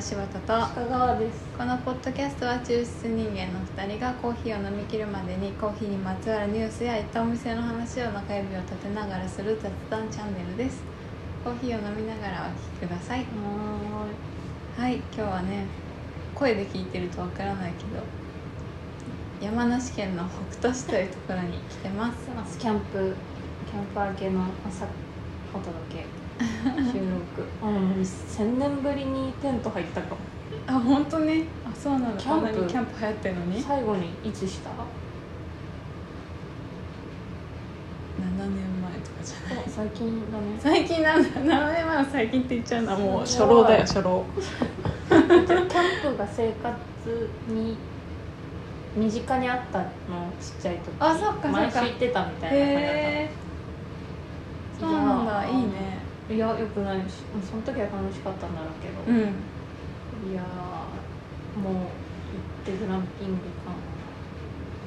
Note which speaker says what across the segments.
Speaker 1: 柴田と。
Speaker 2: 香川です。
Speaker 1: このポッドキャストは抽出人間の2人がコーヒーを飲み切るまでにコーヒーにまつわるニュースや行ったお店の話を中指を立てながらする雑談チャンネルですコーヒーを飲みながらお聞きください。
Speaker 2: は
Speaker 1: はい今日はね声で聞いてるとわからないけど山梨県の北杜市というところに来てます。
Speaker 2: キャンプキャンプ明けの朝お届け 収録。うん1000年ぶりにテント入ったか。も
Speaker 1: あ本当ね。あそうなの。
Speaker 2: キャンプ
Speaker 1: キャンプ流行ってるのに7
Speaker 2: 最後にいつした？
Speaker 1: 年前とかじゃない
Speaker 2: お最近だね。
Speaker 1: 最近なんだ。7年前は最近って言っちゃうのはもう初老だよ初老。
Speaker 2: キャンプが生活に身近にあったのちっちゃい時。
Speaker 1: あそっかそっか。
Speaker 2: 毎週行ってたみたいな感じだった
Speaker 1: そうなんだいいね。
Speaker 2: いやよくない。しその時は楽しかったんだろうけど、
Speaker 1: うん。
Speaker 2: いやーもう行ってグランピングか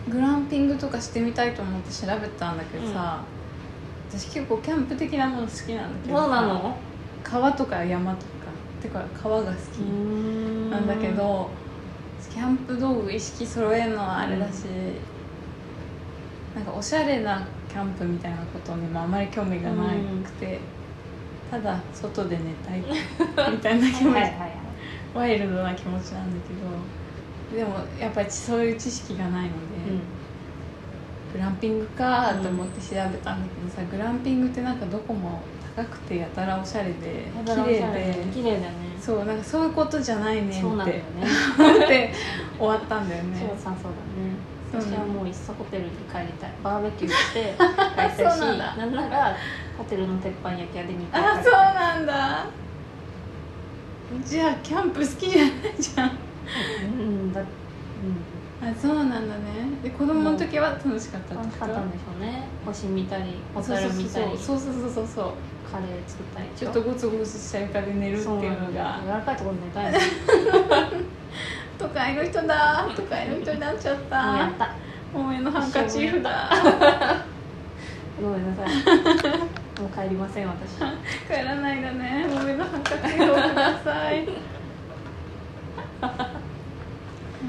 Speaker 1: グランピングとかしてみたいと思って調べたんだけどさ、私結構キャンプ的なもの好きなんだけど。さ
Speaker 2: そうなの？
Speaker 1: 川とか山とか。てか川が好き
Speaker 2: な
Speaker 1: なんだけどキャンプ道具意識揃えるのはあれだし、なんかおしゃれなキャンプみたいなことにもあまり興味がなくて、ただ外で寝たいみたいな気持ち、
Speaker 2: はい
Speaker 1: ワイルドな気持ちなんだけどでもやっぱりそういう知識がないので、グランピングかと思って調べたんだけどさ、グランピングってなんかどこも高くてやたらおしゃれで
Speaker 2: うん
Speaker 1: 綺麗で
Speaker 2: 綺麗だよね。
Speaker 1: そうなんかそういうことじゃないねんって
Speaker 2: そうなんだよね。
Speaker 1: 思って終わったんだよね。
Speaker 2: そうさそうだね。私はもういっそホテルに帰りたい。バーベキューして 帰りたいし
Speaker 1: なんだ。
Speaker 2: なんならホテルの鉄板焼き屋で2回
Speaker 1: あそうなんだ。じゃあキャンプ好きじゃないじゃん。
Speaker 2: うんだうん
Speaker 1: あそうなんだね。で子供の時は楽しかった
Speaker 2: 楽しかったん。でしょうね。星見たりホタル見たり。
Speaker 1: そうそうそうそうそう。
Speaker 2: カレー作ったり
Speaker 1: ちょっとゴツゴツした床で寝るっていうの
Speaker 2: 柔
Speaker 1: が
Speaker 2: らかいところで寝たいね。
Speaker 1: 都会の人だ。都会の人になっちゃっ
Speaker 2: もうや
Speaker 1: た
Speaker 2: った。
Speaker 1: おめのハンカチーフだ。
Speaker 2: ごめんなさい。もう帰りません私。
Speaker 1: 帰らないだね。おめのハンカチーフをください。何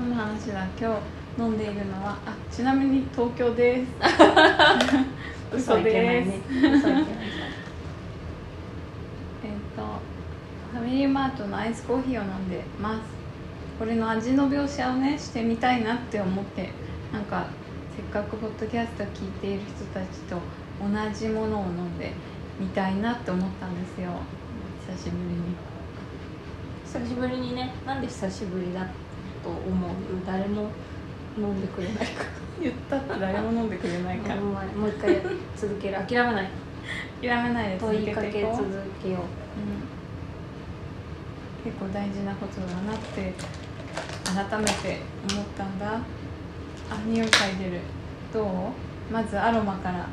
Speaker 1: の話だ今日飲んでいるのはあちなみに東京です。嘘
Speaker 2: いけない
Speaker 1: です、
Speaker 2: ね嘘いけない。
Speaker 1: えっ、とファミリーマートのアイスコーヒーを飲んでます。これの味の描写をねしてみたいなって思ってなんかせっかくポッドキャスト聞いている人たちと同じものを飲んでみたいなって思ったんですよ。久しぶりに。
Speaker 2: 久しぶりにね。なんで久しぶりだと思う。誰も飲んでくれないか。
Speaker 1: 言ったって誰も飲んでくれないから。
Speaker 2: らもう一回続ける。諦めない。
Speaker 1: 諦めないで続
Speaker 2: 問いかけ続けよう。
Speaker 1: うん、結構大事なことだなって改めて思ったんだ。あ匂い嗅いでる。どう？まずアロマから。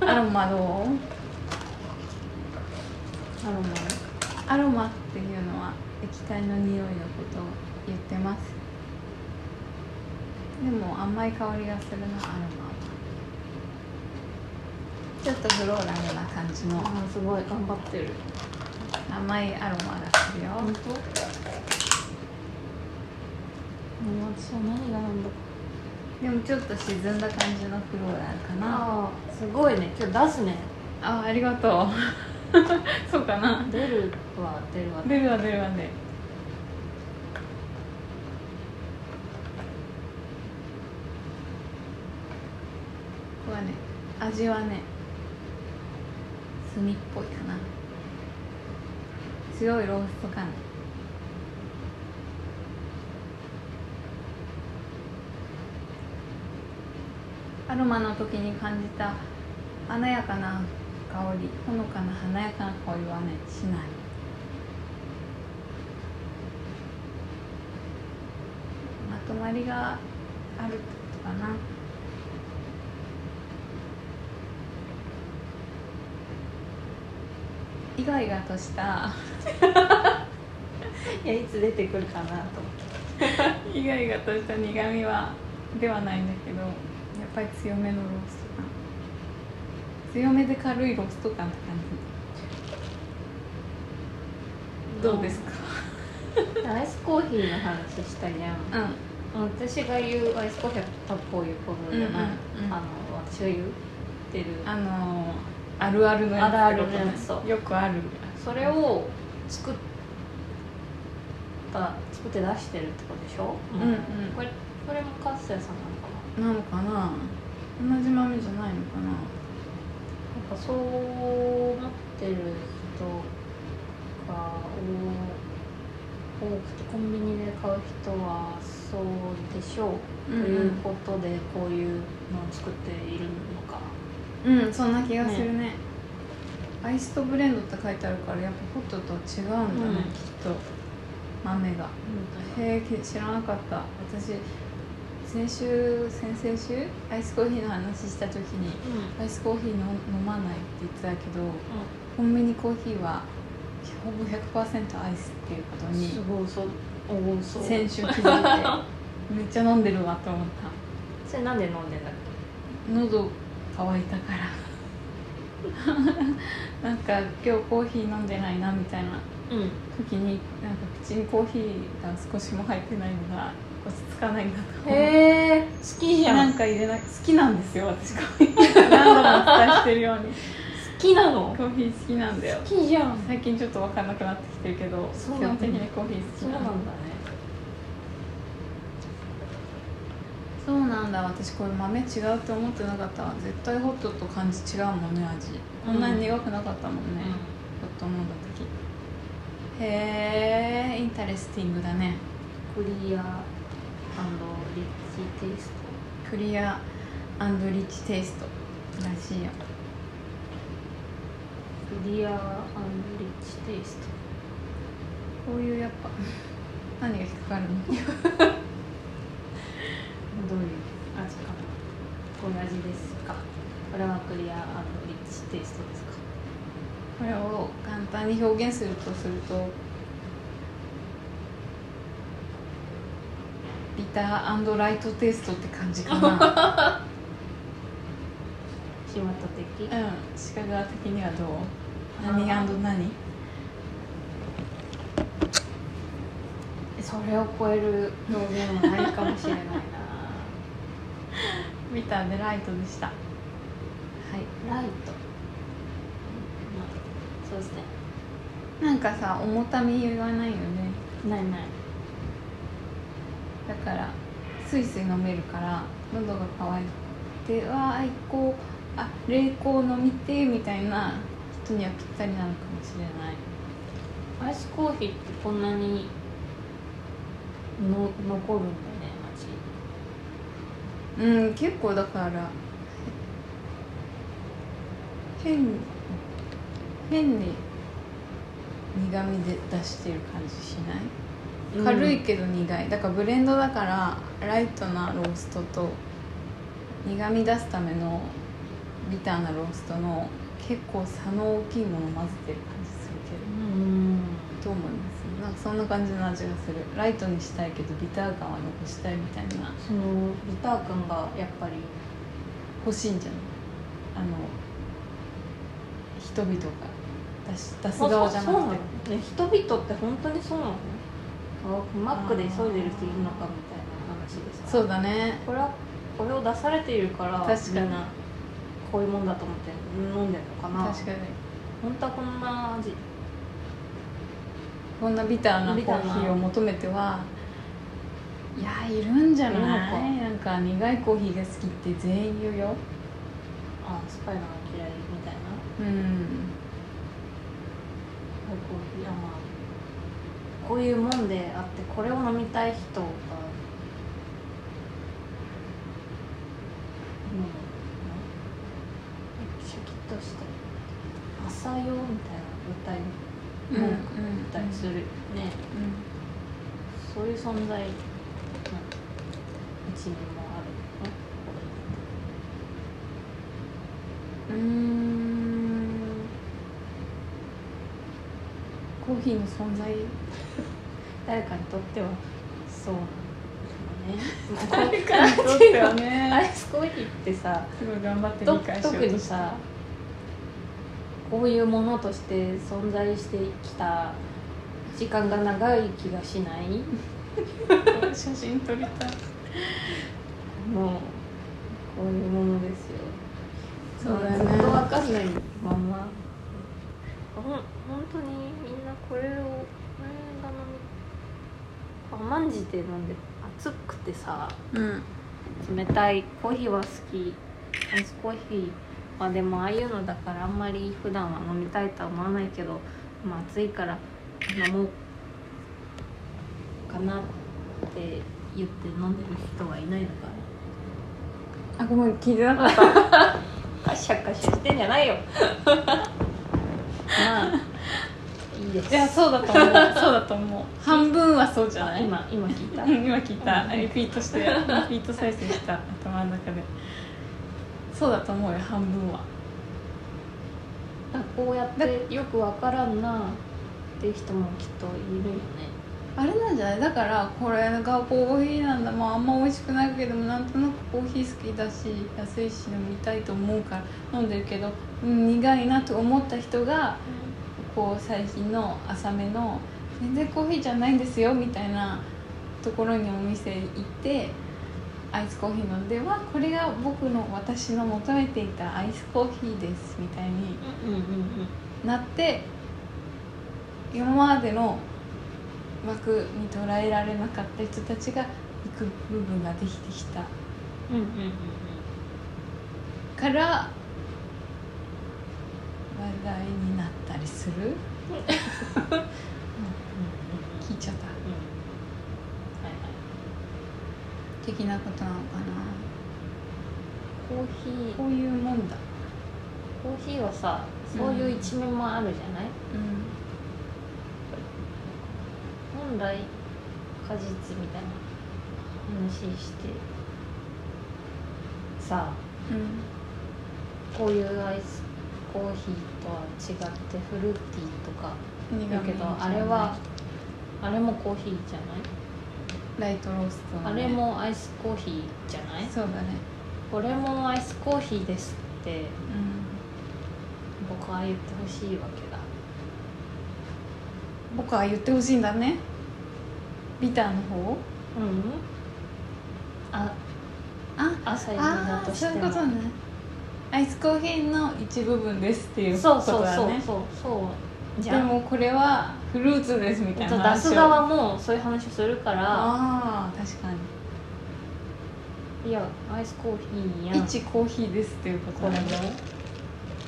Speaker 1: アロマどう？
Speaker 2: アロマ？
Speaker 1: アロマっていうのは液体の匂いのこと。を言ってます。でも甘い香りがするなアロマはちょっとフローラルな感じの。
Speaker 2: あーすごい。頑張ってる。
Speaker 1: 甘いアロマがするよ。
Speaker 2: 本当？もう私は何がなんだ？か
Speaker 1: でもちょっと沈んだ感じのフローラルかな。
Speaker 2: ああすごいね。今日出すね。
Speaker 1: あありがとう。そうかな。
Speaker 2: 出るは出るわ。
Speaker 1: 出るわ出るわねね味はね炭っぽいかな。強いロースト感アロマの時に感じた華やかな香りほのかな華やかな香りはねしない。まとまりがあるってことかな。イガイガとした。
Speaker 2: いやいつ出てくるかなと。思って
Speaker 1: イガイガとした苦味はではないんだけどやっぱり強めのロースト感強めで軽いロースト感って感じ。どうですか？
Speaker 2: アイスコーヒーの話したじゃん。
Speaker 1: うん。
Speaker 2: 私が言うアイスコーヒーはタこういうことじゃない、
Speaker 1: うんうんうん。
Speaker 2: あの私が言ってる
Speaker 1: あのーあるあるのやつ
Speaker 2: あるあるのやつそう
Speaker 1: よくある
Speaker 2: それを作った作って出してるってことでしょ、
Speaker 1: うんうん。
Speaker 2: これこれもカッセイさんなのかな？
Speaker 1: なのかな？同じ豆じゃないのかな？
Speaker 2: なんかそう思ってる人が多多くてコンビニで買う人はそうでしょう、
Speaker 1: うんうん。
Speaker 2: ということでこういうのを作っているの。か
Speaker 1: うんそんな気がするね。アイスとブレンドって書いてあるからやっぱホットと違うんだね、
Speaker 2: うん。
Speaker 1: きっと。豆が。へえ知らなかった。私先週先々週アイスコーヒーの話した時にアイスコーヒーの飲まないって言ってたけどコンビニコーヒーはほぼ100%アイスっていうこと
Speaker 2: うん、
Speaker 1: に
Speaker 2: すごいそう。おおそう。
Speaker 1: 先週気づいて めっちゃ飲んでるわと思っ
Speaker 2: それなんで飲んでんだっ
Speaker 1: た喉乾いたから。なんか今日コーヒー飲んでないなみたいな。
Speaker 2: けうん。
Speaker 1: 時になんか口にコーヒーが少しも入ってないのが落ち着かないんだと思う。
Speaker 2: へえ好きじゃ
Speaker 1: なんんか入れない好きなんですよ私コーヒー。何度もお伝えしてるように。
Speaker 2: 好きなの？
Speaker 1: コーヒー好きなんだよ。
Speaker 2: 好きじゃん。
Speaker 1: 最近ちょっと分かんなくなってきてるけど基本的にコーヒー好き
Speaker 2: なんだね
Speaker 1: そうなんだ。私これ豆違うって思ってなかったわ。絶対ホットと感じ違うもんね味。こんなに苦くなかったもんね、ホット飲んだ時へえ interesting だね。
Speaker 2: クリアリッチテイス
Speaker 1: クリアリッチテイスト。らしいよ。
Speaker 2: トクリアリッチテイス
Speaker 1: こういうやっぱ 何が引っかかるの？
Speaker 2: トどういう味かな？こういう味ですか？これはクリアリッチテイストですか？
Speaker 1: これを簡単に表現するとするとビターライトテイストって感じかな。
Speaker 2: 島田的
Speaker 1: うん。鹿川的にはどう？何何？
Speaker 2: それを超える表現はないかもしれないな
Speaker 1: ビターでライトでした。はい。
Speaker 2: ライト、まあ、そうですね。
Speaker 1: なんかさ重たみ言わないよね。
Speaker 2: ないない。
Speaker 1: だからスイスイ飲めるから喉が渇いてわあこうあ冷凍飲みてみたいな人にはぴったりなのかもしれない。
Speaker 2: アイスコーヒーってこんなにの残るんだ。ね
Speaker 1: うん結構だから変変に苦味で出してる感じしない、
Speaker 2: 味
Speaker 1: 軽いけど苦い。だからブレンドだからライトなローストと苦味出すためのビターなローストの結構差の大きいものを混ぜてる感じするけど。
Speaker 2: うん。
Speaker 1: どう思いますそんな感じの味がする。ライトにしたいけどビター感は残したいみたいな。
Speaker 2: そのビター感がやっぱり
Speaker 1: 欲しいんじゃない？あの人々が出し出す側じゃなくて。
Speaker 2: ね人々って本当にそうなの？あマックで急いでる人いるのかみたいな話でさ。
Speaker 1: そうだね。
Speaker 2: これはこれを出されているから
Speaker 1: 確かに。
Speaker 2: こういうもんだと思って飲んでるのかな？
Speaker 1: 確かに。
Speaker 2: 本当はこんな味
Speaker 1: こんなビターなコ
Speaker 2: ー
Speaker 1: ヒーを求めてはいやいるんじゃない？なんか苦いコーヒーが好きって全員言うよ。
Speaker 2: あスパイラーが嫌いみたいな？
Speaker 1: うん。
Speaker 2: コーヒーあまあこういうもんであってこれを飲みたい人がうん。シャキッとして朝用みたいな歌い文句言ったりするよね、そういう存在。の一面もあるの
Speaker 1: うんうんコーヒーの存在
Speaker 2: 誰かにとってはそう
Speaker 1: 誰かにとっては
Speaker 2: ア
Speaker 1: ね
Speaker 2: イスコーヒーってさ
Speaker 1: すごい頑張って
Speaker 2: と
Speaker 1: 理解しよう
Speaker 2: 特
Speaker 1: とした
Speaker 2: にさこういうものとして存在してきた時間が長い気がしない？
Speaker 1: 写真撮りたい。
Speaker 2: もうこういうものですよ。
Speaker 1: そうだよね。
Speaker 2: まあずっと分かんないまま。ほん本当にみんなこれをこれが飲み甘んじて飲んで熱くてさ。
Speaker 1: うん
Speaker 2: 冷たいコーヒーは好き。アイスコーヒーまあでもああいうのだからあんまり普段は飲みたいとは思わないけど、まあ、暑いから飲もうかなって言って飲んでる人はいないのか
Speaker 1: あごめん聞いてなかった。
Speaker 2: なカシャカシャしてんじゃないよ。まあいいです。
Speaker 1: いやそうだと思う。そうだと思う。半分はそうじゃない？
Speaker 2: 今 今聞いた。
Speaker 1: うん今聞いた。リピートしてリピート再生した頭の中で。そうだと思うよ半分は。
Speaker 2: あこうやってよくわからんなっていう人もきっといるよね。
Speaker 1: あれなんじゃない？だからこれがコーヒーなんだ、まあ、あんま美味しくないけどもなんとなくコーヒー好きだし安いし飲みたいと思うから飲んでるけど、うん、苦いなと思った人がこう最近の浅めの全然コーヒーじゃないんですよみたいなところにお店行ってアイスコーヒー飲んではこれが僕の私の求めていたアイスコーヒーですみたいに
Speaker 2: うんうんうん。
Speaker 1: なって今までの枠に捉えられなかった人たちが行く部分ができてきた。
Speaker 2: うんうんうん
Speaker 1: から話題になったりする？
Speaker 2: うん。うん
Speaker 1: 聞いちゃった。
Speaker 2: はいはい。
Speaker 1: 的なことなのか
Speaker 2: コーヒー。
Speaker 1: なこういうもんだ。
Speaker 2: コーヒーはさそういう一面もあるじゃない、
Speaker 1: うん
Speaker 2: 本来果実みたいな話してさ
Speaker 1: うん
Speaker 2: こういうアイスコーヒーとは違ってフルーティーとかだけどあれはあれもコーヒーじゃない？
Speaker 1: ライトロースト
Speaker 2: あれもアイスコーヒーじゃない？
Speaker 1: そうだね。
Speaker 2: これもアイスコーヒーですって
Speaker 1: うん。
Speaker 2: 僕は言ってほしいわけだ。
Speaker 1: 僕は言ってほしいんだねビターの方？
Speaker 2: うん。あ
Speaker 1: あ
Speaker 2: 朝入りだとして。も
Speaker 1: いうことね。アイスコーヒーの一部分ですっていう
Speaker 2: そう
Speaker 1: こと
Speaker 2: そうそう
Speaker 1: だね
Speaker 2: そうそう。じゃ
Speaker 1: で
Speaker 2: ん
Speaker 1: もこれはフルーツですみたいな
Speaker 2: 出
Speaker 1: 話を。
Speaker 2: す側もそういう話をするから。
Speaker 1: ああ確かに。
Speaker 2: いやアイスコーヒーや。ん
Speaker 1: 一コーヒーですっていうことだね。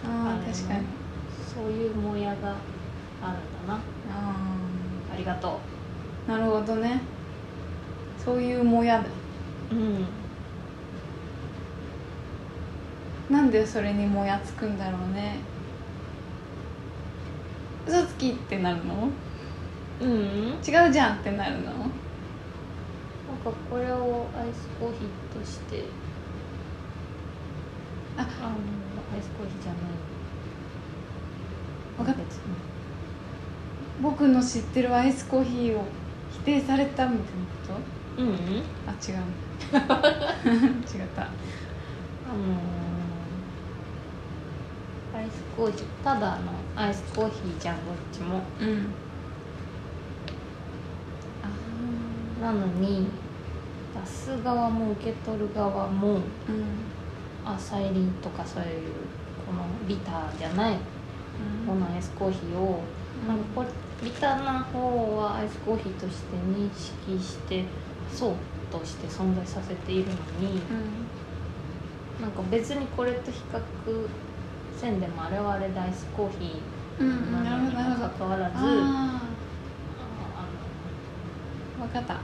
Speaker 1: ああ確かに。
Speaker 2: そういうもやがあるんだな。
Speaker 1: あ
Speaker 2: ありがと
Speaker 1: あなるほどね。そういうもやだ。
Speaker 2: ううん。
Speaker 1: なんでそれにもやつくんだろうね。嘘つきってなるの？
Speaker 2: うん。なん
Speaker 1: 違うじゃんってなるの？
Speaker 2: かこれをアイスコーヒーとして
Speaker 1: あ。
Speaker 2: あのアイスコーヒーじゃない。
Speaker 1: 分かっ
Speaker 2: 別に。
Speaker 1: 僕の知ってるアイスコーヒーを否定されたみたいなこ
Speaker 2: うんうん。
Speaker 1: とあ違う。違った。
Speaker 2: あのーアイスコーヒーただのアイスコーヒーじゃんどっちも。
Speaker 1: うん。あ
Speaker 2: なのに出す側も受け取る側も
Speaker 1: あうん。
Speaker 2: 朝入りとかそういうこのビターじゃないこのアイスコーヒーをなんかこれビターな方はアイスコーヒーとして認識してそうとして存在させているのになんか別にこれと比較せんでもあれはあれでアイスコーヒ
Speaker 1: うんう
Speaker 2: ー
Speaker 1: ん。な
Speaker 2: なのにもかかわらず
Speaker 1: あ
Speaker 2: あ
Speaker 1: あ分かった。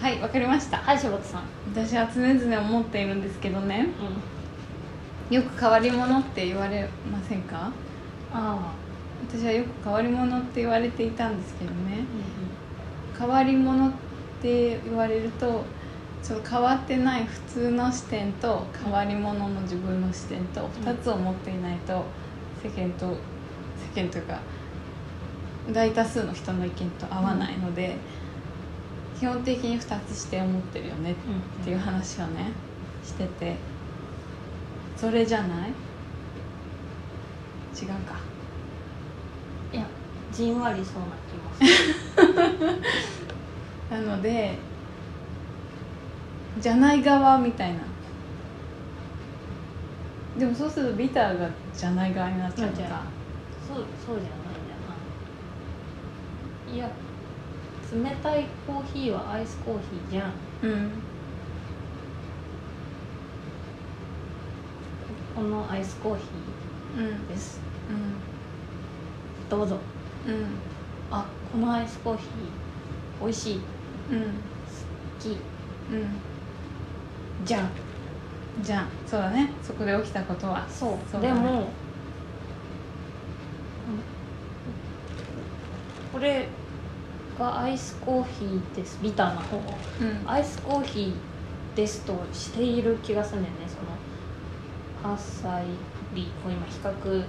Speaker 1: はい分かりました。
Speaker 2: のはい柴田さん、
Speaker 1: 私は常々思っているんですけどね。
Speaker 2: うん、
Speaker 1: よく変わり者って言われませんか？
Speaker 2: あ
Speaker 1: 私はよく変わり者って言われていたんですけどね。
Speaker 2: あ、
Speaker 1: 変わり者って言われるとその変わってない普通の視点と変わり者の自分の視点と2つを持っていないと世間と世間というか大多数の人の意見と合わないので、基本的に2つして思ってるよねっていう話をねしててそれじゃない？違うか
Speaker 2: じんわりそうな気もする。
Speaker 1: なのでじゃない側みたいな。でもそうするとビターがじゃない側になっちゃうのか。
Speaker 2: じゃあそうそうじゃないんだよないや冷たいコーヒーはアイスコーヒーじゃん。
Speaker 1: うん。
Speaker 2: このアイスコーヒ
Speaker 1: うん。
Speaker 2: ーです。
Speaker 1: う
Speaker 2: どうぞ。
Speaker 1: ん
Speaker 2: あこのアイスコーヒー美味しい。好
Speaker 1: うん。
Speaker 2: き。
Speaker 1: うん。
Speaker 2: じゃん。
Speaker 1: じゃあそうだね。そこで起きたことは。
Speaker 2: そう。
Speaker 1: そうだね。
Speaker 2: でも、うん。これがアイスコーヒーです。ビターな方
Speaker 1: うん。
Speaker 2: アイスコーヒーですとしている気がするんだよね。その8歳リこう今比較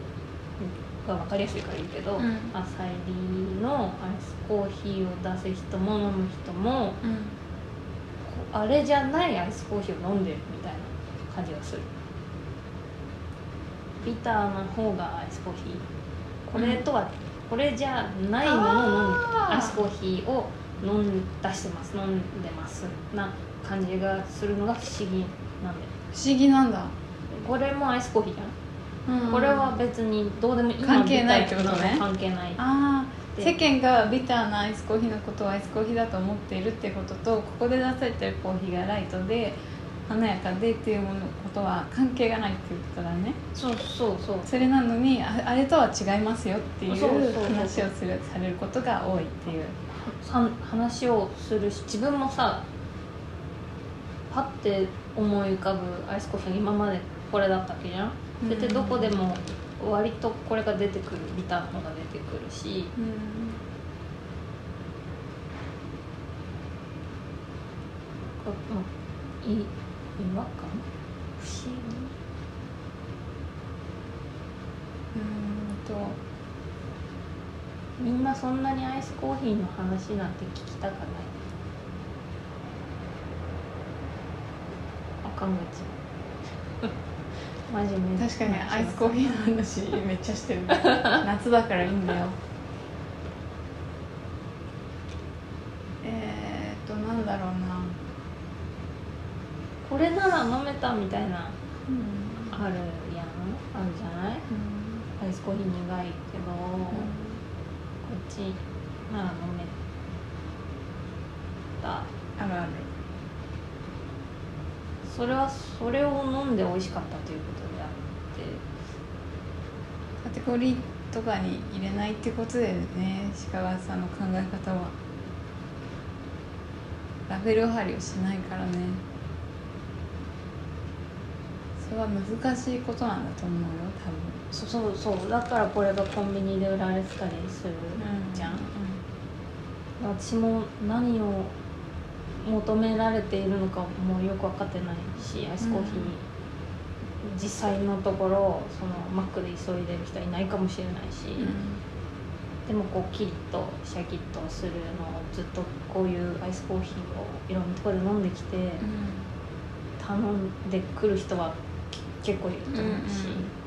Speaker 2: が分かりやすいから言うけど、
Speaker 1: うん。
Speaker 2: アサリのアイスコーヒーを出す人も飲む人も
Speaker 1: うん。
Speaker 2: あれじゃないアイスコーヒーを飲んでるみたいな感じがする。ビターな方がアイスコーヒー。これとは、これじゃないものを飲ん。
Speaker 1: あー
Speaker 2: アイスコーヒーを飲ん出してます。飲んでます。な感じがするのが不思議なんだよ。
Speaker 1: 不思議なんだ、
Speaker 2: これもアイスコーヒーじゃん？これは別にどうでも今
Speaker 1: 関係ないってことね。
Speaker 2: 関係ない。
Speaker 1: ああ
Speaker 2: で。
Speaker 1: 世間がビターなアイスコーヒーのことをアイスコーヒーだと思っているってこととここで出されてるコーヒーがライトで華やかでっていうものことは関係がないっていうことだね。
Speaker 2: そうそうそう。
Speaker 1: それなのにああれとは違いますよっていう話をするされることが多いっていう。
Speaker 2: さ話をするし自分もさパッて思い浮かぶアイスコーヒーが今までこれだったわけじゃんそれってどこでも割とこれが出てくるビターのが出てくるし。
Speaker 1: うん。
Speaker 2: こうんい？違和感不思議
Speaker 1: うんと
Speaker 2: みんなそんなにアイスコーヒーの話なんて聞きたくない。あかんがち真面目
Speaker 1: 確かにアイスコーヒーの話めっちゃしてる。夏だからいいんだよ。えー、っとなんだろうな。
Speaker 2: これなら飲めたみたいな
Speaker 1: うん。
Speaker 2: あるやん。あるじゃない？アイスコーヒー苦いけど、こっちなら飲めた。
Speaker 1: あるある
Speaker 2: それはそれを飲んで美味しかったということであって。
Speaker 1: カテゴリーとかに入れないってことでね。鹿川さんの考え方は。ラベル貼りをしないからね。それは難しいことなんだと思うよ
Speaker 2: そうそうそう。だからこれがコンビニで売られてたりする
Speaker 1: 多分
Speaker 2: じゃん、私も何を求められているのかもよく分かってないしアイスコーヒー、実際のところそのマックで急いでる人はいないかもしれないし、
Speaker 1: うん。
Speaker 2: でもこうキリッとシャキッとするのをずっとこういうアイスコーヒーをいろんなところで飲んできて、頼んでくる人はけ結構いると思うし、
Speaker 1: うんうん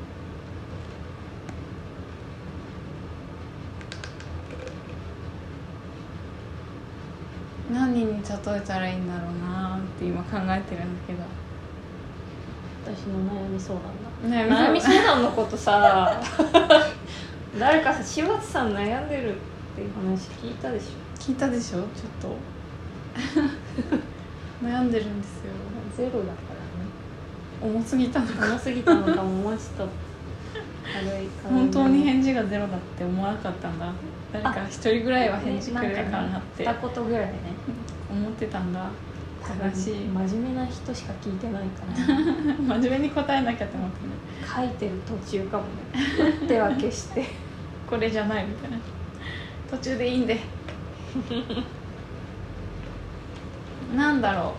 Speaker 1: 何に例えたらいいんだろうなって今考えてるんだけど。
Speaker 2: 私の悩み相談だ。
Speaker 1: 悩
Speaker 2: 悩み相談のことさ。誰かさ柴田さん悩んでるっていう話聞いたでし
Speaker 1: 聞いたでしょ？ちょっと。悩んでるんですよ。
Speaker 2: ょゼロだからね。
Speaker 1: 重すぎたのか。
Speaker 2: 重すぎたのかももうちょっと
Speaker 1: 本当に返事がゼロだって思わなかったんだ。誰か一人ぐらいは返事くれるかなって
Speaker 2: 二言ぐらいね。
Speaker 1: 思ってたんだ。正しい。
Speaker 2: 真面目な人しか聞いてないから。
Speaker 1: 真面目に答えなきゃって思ってね
Speaker 2: 書いてる途中かもね。打っては消して。
Speaker 1: これじゃないみたいな。途中でいいんで。なんだろ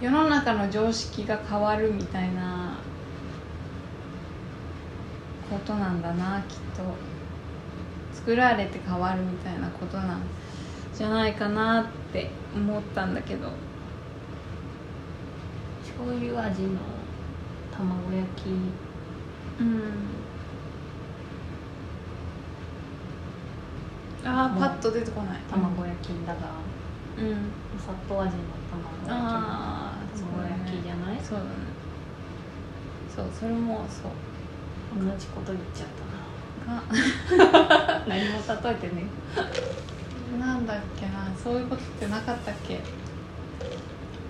Speaker 1: う。世の中の常識が変わるみたいなことなんだなきっと。作られて変わるみたいなことなんじゃないかなって思ったんだけど。
Speaker 2: 醤油味の卵焼き。
Speaker 1: うん。あーパッと出てこない。
Speaker 2: 卵焼きだが、
Speaker 1: うん。
Speaker 2: お砂糖味の卵焼き
Speaker 1: ああ
Speaker 2: 卵焼きじゃない？
Speaker 1: そうだね。そうそれもそう
Speaker 2: 同じこと言っちゃっ
Speaker 1: が
Speaker 2: たな。何も例えてね。
Speaker 1: なんだっけな。そういうことってなかったっけ？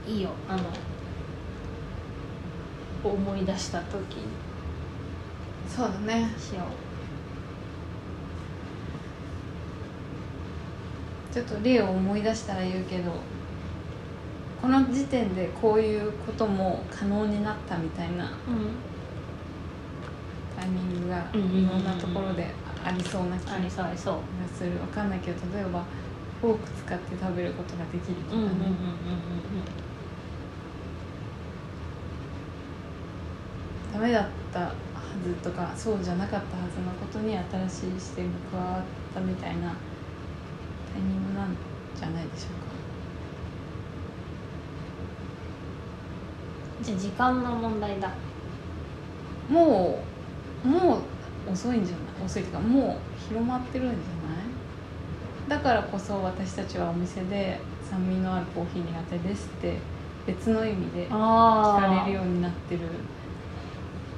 Speaker 2: いいよ。あの思い出した時。に
Speaker 1: そうだね。
Speaker 2: しよ
Speaker 1: ちょっと例を思い出したら言うけどこの時点でこういうことも可能になったみたいな。
Speaker 2: う、
Speaker 1: タイミングがいろんなところでありそうな気がする。わかんないけど例えばフォーク使って食べることができるとかね、ダメだったはずとかそうじゃなかったはずのことに新しい視点が加わったみたいなタイミングなんじゃないでしょ
Speaker 2: じゃあ時間の問題だ。
Speaker 1: うかもうもう遅いんじゃない？遅いっていうかもう広まってるんじゃない？だからこそ私たちはお店で酸味のあるコーヒー苦手ですって別の意味で聞
Speaker 2: あ
Speaker 1: かれるようになってる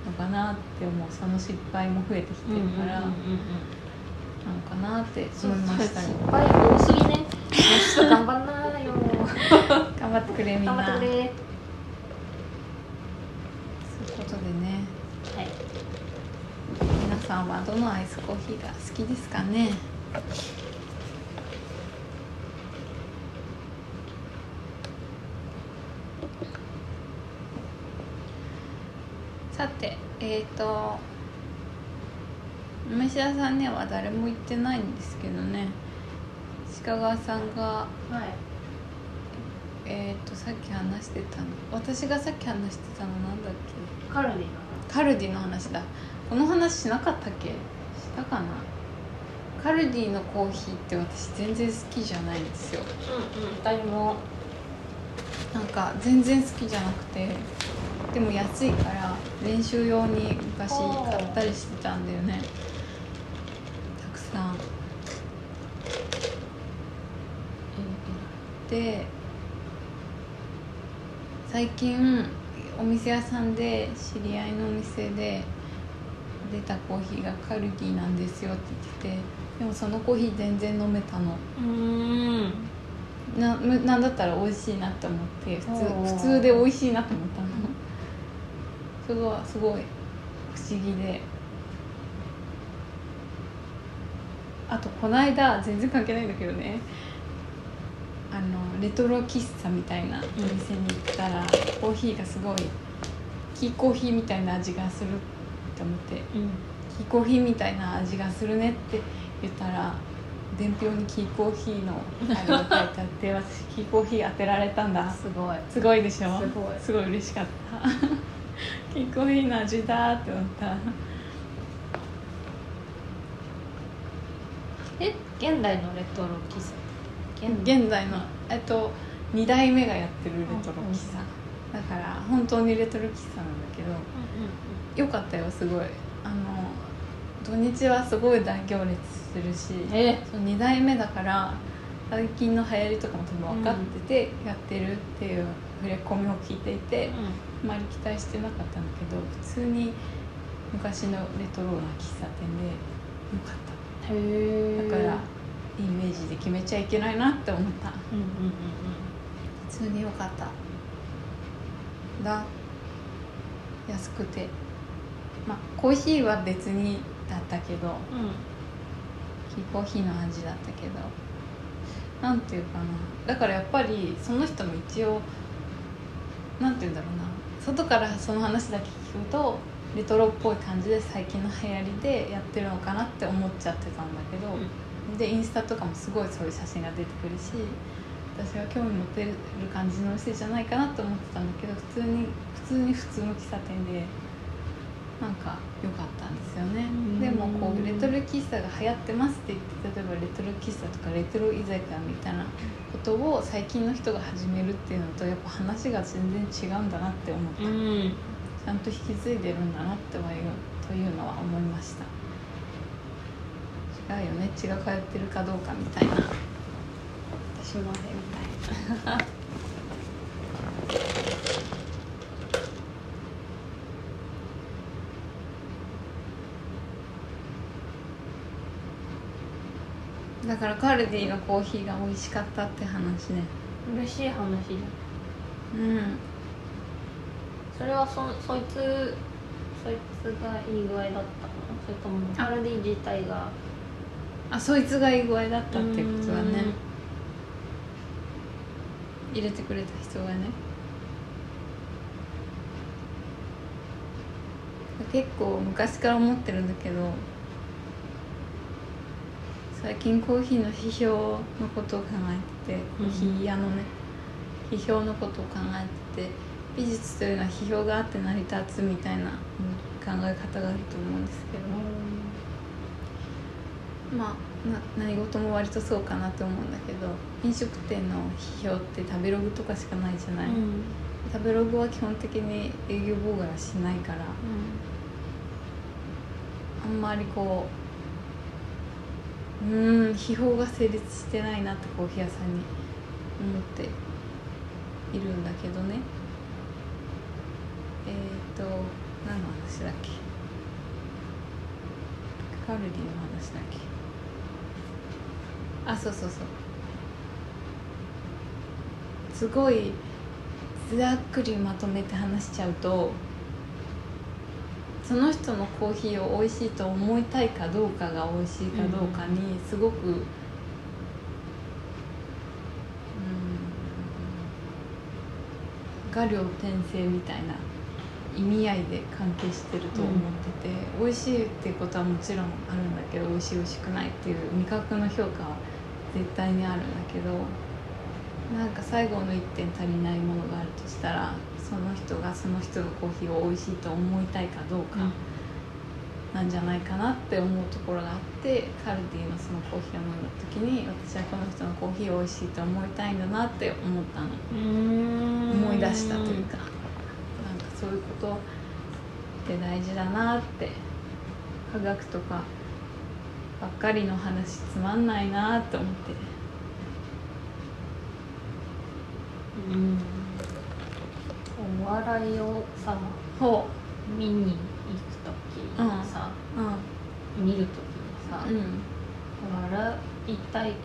Speaker 1: のかなって思う。その失敗も増えてきてるからなのかなって思いましたよ
Speaker 2: 失敗多すぎね。頑張んなよ。
Speaker 1: 頑張ってくれみんな。
Speaker 2: 頑張ってくれ
Speaker 1: そういうことでね
Speaker 2: はい
Speaker 1: 皆さんはどのアイスコーヒーが好きですかね？さてえっ、ー、とお飯屋さんには誰も行ってないんですけどね。鹿川さんが
Speaker 2: はい。
Speaker 1: えっ、ー、とさっき話してたの私がさっき話してたのなんだっけ？
Speaker 2: カルディの
Speaker 1: カルディの話だ。この話しなかったっけ？したかな？カルディのコーヒーって私全然好きじゃないんですよ。
Speaker 2: うんうん私も。
Speaker 1: なんか全然好きじゃなくて。でも安いから練習用に昔買ったりしてたんだよね。たくさん。で最近お店屋さんで知り合いのお店で出たコーヒーがカルディなんですよって言っててでもそのコーヒー全然飲めたの。
Speaker 2: うん。
Speaker 1: なむなんだったら美味しいなって思って普通普通で美味しいなって思ったの。それはすごい不思議で。あとこの間全然関係ないんだけどねあのレトロ喫茶みたいなお店に行ったら、コーヒーがすごいキーコーヒーみたいな味がするって思って
Speaker 2: うん。
Speaker 1: キーコーヒーみたいな味がするねって言ったら伝票にキーコーヒーのあれが書いてあって 私キーコーヒー当てられたんだ。
Speaker 2: すごい。
Speaker 1: すごいでしょ？
Speaker 2: すごい。
Speaker 1: すごい嬉しかった。キーコーヒーの味だって思った。
Speaker 2: え現代のレトロ喫茶？現
Speaker 1: 現在のえっと2代目がやってるレトロ喫茶。だから本当にレトロ喫茶なんだけど
Speaker 2: うん
Speaker 1: よかったよすごい。あの土日はすごい大行列するし
Speaker 2: うんえ。
Speaker 1: その2代目だから最近の流行りとかも多分分かっててやってるっていう触れ込みを聞いていて、あまり期待してなかったんだけど普通に昔のレトロな喫茶店でよかっ
Speaker 2: へえ。
Speaker 1: ただからイメージで決めちゃいけないなって思った。
Speaker 2: うんうんうん
Speaker 1: 普通によかった。だ安くて。まあコーヒーは別にだったけど
Speaker 2: う
Speaker 1: コーヒーの味だったけど。なんていうかな。だからやっぱりその人も一応なんていうんだろうな。外からその話だけ聞くとレトロっぽい感じで最近の流行りでやってるのかなって思っちゃってたんだけど、でインスタとかもすごいそういう写真が出てくるし私が興味持てる感じの店じゃないかなって思ってたんだけど普通に普通に普通の喫茶店でなんか良かったんですよね。
Speaker 2: うん。
Speaker 1: でもこうレトロ喫茶が流行ってますって言って例えばレトロ喫茶とかレトロ居酒屋みたいなことを最近の人が始めるっていうのとやっぱ話が全然違うんだなって思った。
Speaker 2: うん。
Speaker 1: ちゃんと引き継いでるんだなってはいうというのは思いました違うよね。血が通ってるかどうかみたいな。私もあれみたいな。だからカルディのコーヒーが美味しかったって話ね。
Speaker 2: 嬉しい話だ
Speaker 1: うん。
Speaker 2: それはそそいつそいつがいい具合だったの？それとも
Speaker 1: あ
Speaker 2: カルディ自体が
Speaker 1: あそいつがいい具合だったっていうことだね。入れてくれた人がね。結構昔から思ってるんだけど最近コーヒーの批評のことを考えててコーヒー屋のね、批評のことを考えてて美術というのは批評があって成り立つみたいなうん考え方があると思うんですけどまあな何事も割とそうかなと思うんだけど飲食店の批評って食べログとかしかないじゃない、
Speaker 2: うん。
Speaker 1: 食べログは基本的に営業妨害はしないからあんまりこううーん批評が成立してないなってコーヒー屋さんに思っているんだけどね。えっ、ー、と何の話だっけ？カルディの話だっけ？あそうそうそう。すごいざっくりまとめて話しちゃうとその人のコーヒーを美味しいと思いたいかどうかが美味しいかどうかにすごく、うん、画量転生みたいな意味合いで関係してると思ってて、美味しいっていうことはもちろんあるんだけど美味しい美味しくないっていう味覚の評価は絶対にあるんだけどなんか最後の1点足りないものがあるとしたらその人がその人のコーヒーを美味しいと思いたいかどうかなんじゃないかなって思うところがあってカルディのそのコーヒーを飲んだ時に私はこの人のコーヒーを美味しいと思いたいんだなって思ったの。
Speaker 2: うん。
Speaker 1: 思い出したというか。なんかそういうことって大事だなって。科学とかばっかりの話つまんないなって思って。
Speaker 2: うん。お笑いをさ
Speaker 1: ほ
Speaker 2: 見に行く時にさ、
Speaker 1: ううん。
Speaker 2: 見る時にさ、
Speaker 1: うん。
Speaker 2: 笑いたいって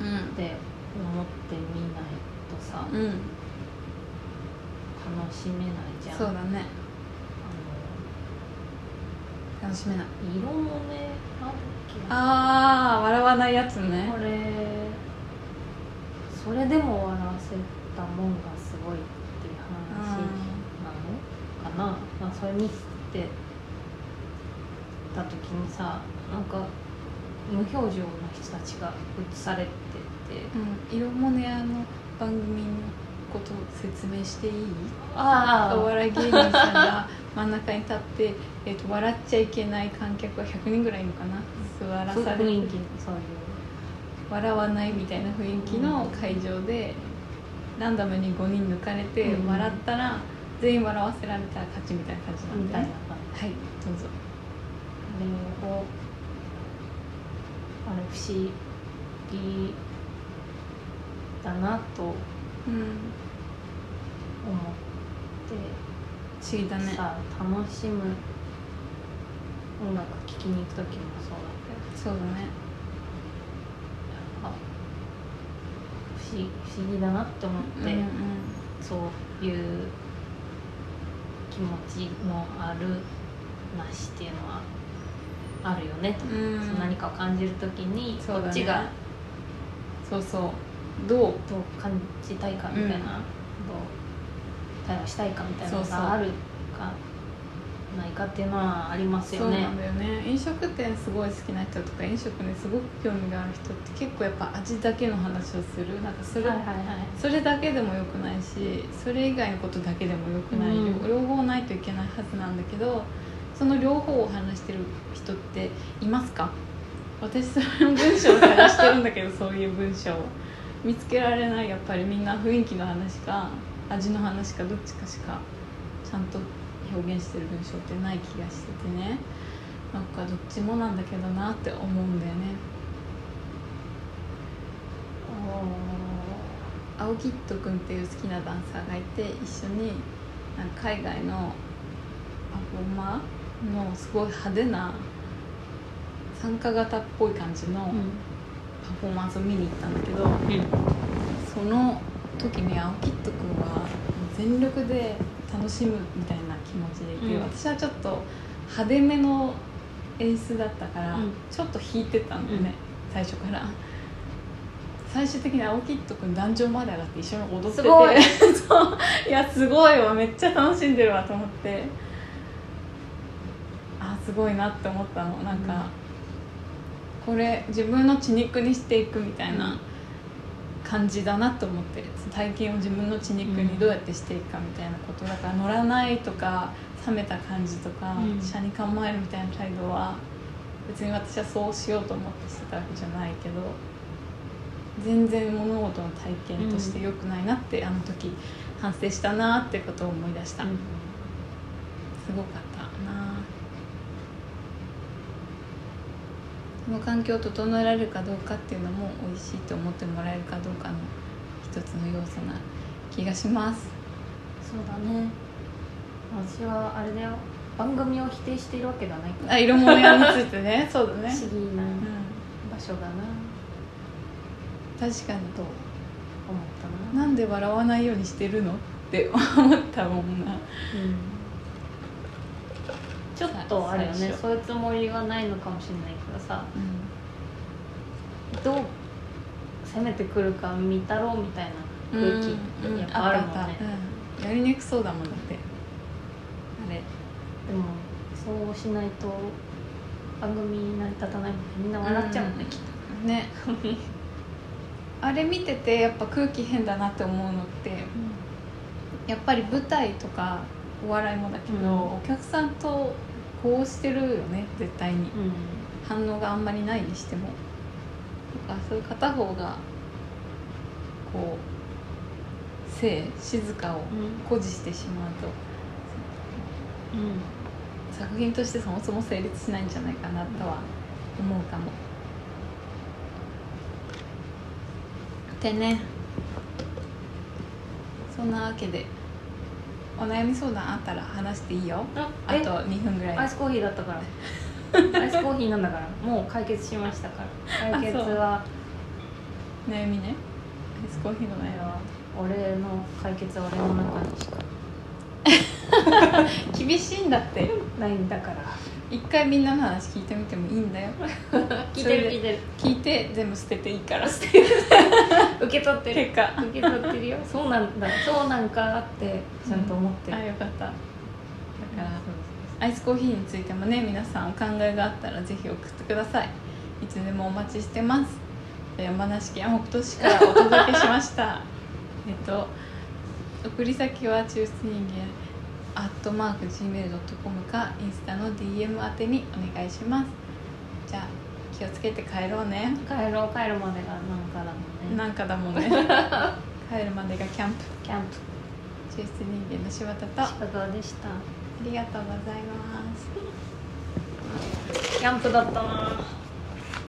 Speaker 1: うん
Speaker 2: 思って見ないとさ、
Speaker 1: うん。
Speaker 2: 楽しめないじゃん。
Speaker 1: そうだね。
Speaker 2: あ
Speaker 1: 楽しめない。
Speaker 2: の色もねあ
Speaker 1: ああ笑わないやつね。
Speaker 2: これそれでも笑わせたもんがすごいっていう話なのかな、まあ、それ見てた時にさなんか無表情の人たちが映されてて。
Speaker 1: うん。色モネ屋の番組のことを説明していい？
Speaker 2: あ
Speaker 1: お笑い芸人さんが真ん中に立って、えー、と笑っちゃいけない観客が100人ぐらいいるのかな？座らされて
Speaker 2: 雰囲気のそういう
Speaker 1: 笑わないみたいな雰囲気の会場でランダムに5人抜かれて、
Speaker 2: うん。
Speaker 1: 笑ったら全員笑わせられたら勝ちみたいな感じなんで。ね
Speaker 2: 感
Speaker 1: はいどうぞ。
Speaker 2: じあれをあれ不思議だなと思っ
Speaker 1: うん
Speaker 2: て、
Speaker 1: 不思議だね。
Speaker 2: さ楽しむ音楽聴きに行く時もそうだけど。
Speaker 1: そうだね。
Speaker 2: 不思不思議だなって思って、
Speaker 1: うんうん
Speaker 2: そういう気持ちのあるなしっていうのはあるよねと、
Speaker 1: うん。
Speaker 2: そう何かを感じる時に
Speaker 1: そうだね。
Speaker 2: こっちが
Speaker 1: そうそう。どう？
Speaker 2: どう感じたいかみたいな、
Speaker 1: うん。
Speaker 2: どう対応したいかみたいなのがあるかないかっていうのはありますよね。
Speaker 1: そうなんだよね。飲食店すごい好きな人とか飲食にすごく興味がある人って結構やっぱ味だけの話をする。なんかそれ、
Speaker 2: はいはいはい。
Speaker 1: それだけでもよくないしそれ以外のことだけでもよくない、
Speaker 2: うん。
Speaker 1: 両方ないといけないはずなんだけどその両方を話してる人っていますか？私その文章を探してるんだけどそういう文章を。見つけられないやっぱりみんな雰囲気の話か味の話かどっちかしかちゃんと表現してる文章ってない気がしててね。なんかどっちもなんだけどなって思うんだよね。青キッド君っていう好きなダンサーがいて一緒になんか海外のパフォーマーのすごい派手な参加型っぽい感じのパフォーマンスを見に行ったんだけど、その時に青キッド君全力で楽しむみたいな気持ちでいて、
Speaker 2: うん。
Speaker 1: 私はちょっと派手めの演出だったから、
Speaker 2: うん。
Speaker 1: ちょっと引いてたんだよね、最初から。最終的に青キッド君壇上まで上がって一緒に踊ってて
Speaker 2: い。
Speaker 1: やすごいわ。めっちゃ楽しんでるわと思って。あすごいなって思ったの。なんか、これ自分の血肉にしていくみたいな感じだなと思って体験を自分の血肉にどうやってしていくかみたいなことだから乗らないとか冷めた感じとか
Speaker 2: うん。
Speaker 1: 車に構えるみたいな態度は別に私はそうしようと思ってしてたわけじゃないけど全然物事の体験として良くないなって、あの時反省したなってことを思い出した、すごかったなその環境を整えられるかどうかっていうのも美味しいと思ってもらえるかどうかの一つの要素な気がします。
Speaker 2: そうだね。私はあれだよ。番組を否定しているわけではないから。
Speaker 1: あ色物屋についてね。そうだね。
Speaker 2: 不思議な
Speaker 1: うん
Speaker 2: 場所だな。
Speaker 1: 確かに。
Speaker 2: と思ったな。
Speaker 1: なんで笑わないようにしてるの？って思ったもんな。
Speaker 2: うんちょっとあるよね。そういうつもりはないのかもしれないけどさ。どう攻めてくるか見たろうみたいな空気ってやっぱあるもんね、
Speaker 1: うん。やりにくそうだもんだって。あれ。
Speaker 2: でもそうしないと番組成り立たないもんね。みんな笑っちゃうもんね、
Speaker 1: うん。
Speaker 2: きっ
Speaker 1: ね。あれ見ててやっぱ空気変だなって思うのってやっぱり舞台とかお笑いもだけど、
Speaker 2: うん。
Speaker 1: お客さんとこうしてるよね絶対に。
Speaker 2: うん。
Speaker 1: 反応があんまりないにしても。なんかそういう片方がこう静静かを誇示してしまうと。
Speaker 2: うん。
Speaker 1: 作品としてそもそも成立しないんじゃないかなとは思うかも。でね。そんなわけでお悩み相談あったら話していいよ。
Speaker 2: あえ？
Speaker 1: あと2分ぐらい。
Speaker 2: アイスコーヒーだったから。アイスコーヒーなんだから。もう解決しましたから。解決は。
Speaker 1: 悩みね。アイスコーヒーの悩みは。
Speaker 2: 俺の解決は俺の中にしか。
Speaker 1: 厳しいんだって。
Speaker 2: ないんだから。
Speaker 1: 一回みんなの話聞いてみてもいいんだよ。
Speaker 2: 聞いてる聞いてる。
Speaker 1: 聞いて全部捨てていいから
Speaker 2: 受け取ってる。
Speaker 1: 結果。
Speaker 2: 受け取ってるよ。そうなんだ。そうなんかってちゃんと思ってる、
Speaker 1: あよかった。だからアイスコーヒーについてもね皆さんお考えがあったらぜひ送ってください。いつでもお待ちしてます。山梨県北杜市からお届けしました。えっと送り先は抽出人間アットマーク Gmail.com かインスタの DM 宛てにお願いします。じゃあ気をつけて帰ろうね。
Speaker 2: 帰ろう帰るまでがなんかだもんね。
Speaker 1: なんかだもんね。帰るまでがキャンプ。
Speaker 2: キャン
Speaker 1: 抽出人間の柴田と。あ
Speaker 2: プ鹿川でした。
Speaker 1: りがとうございます。
Speaker 2: キャンプだったな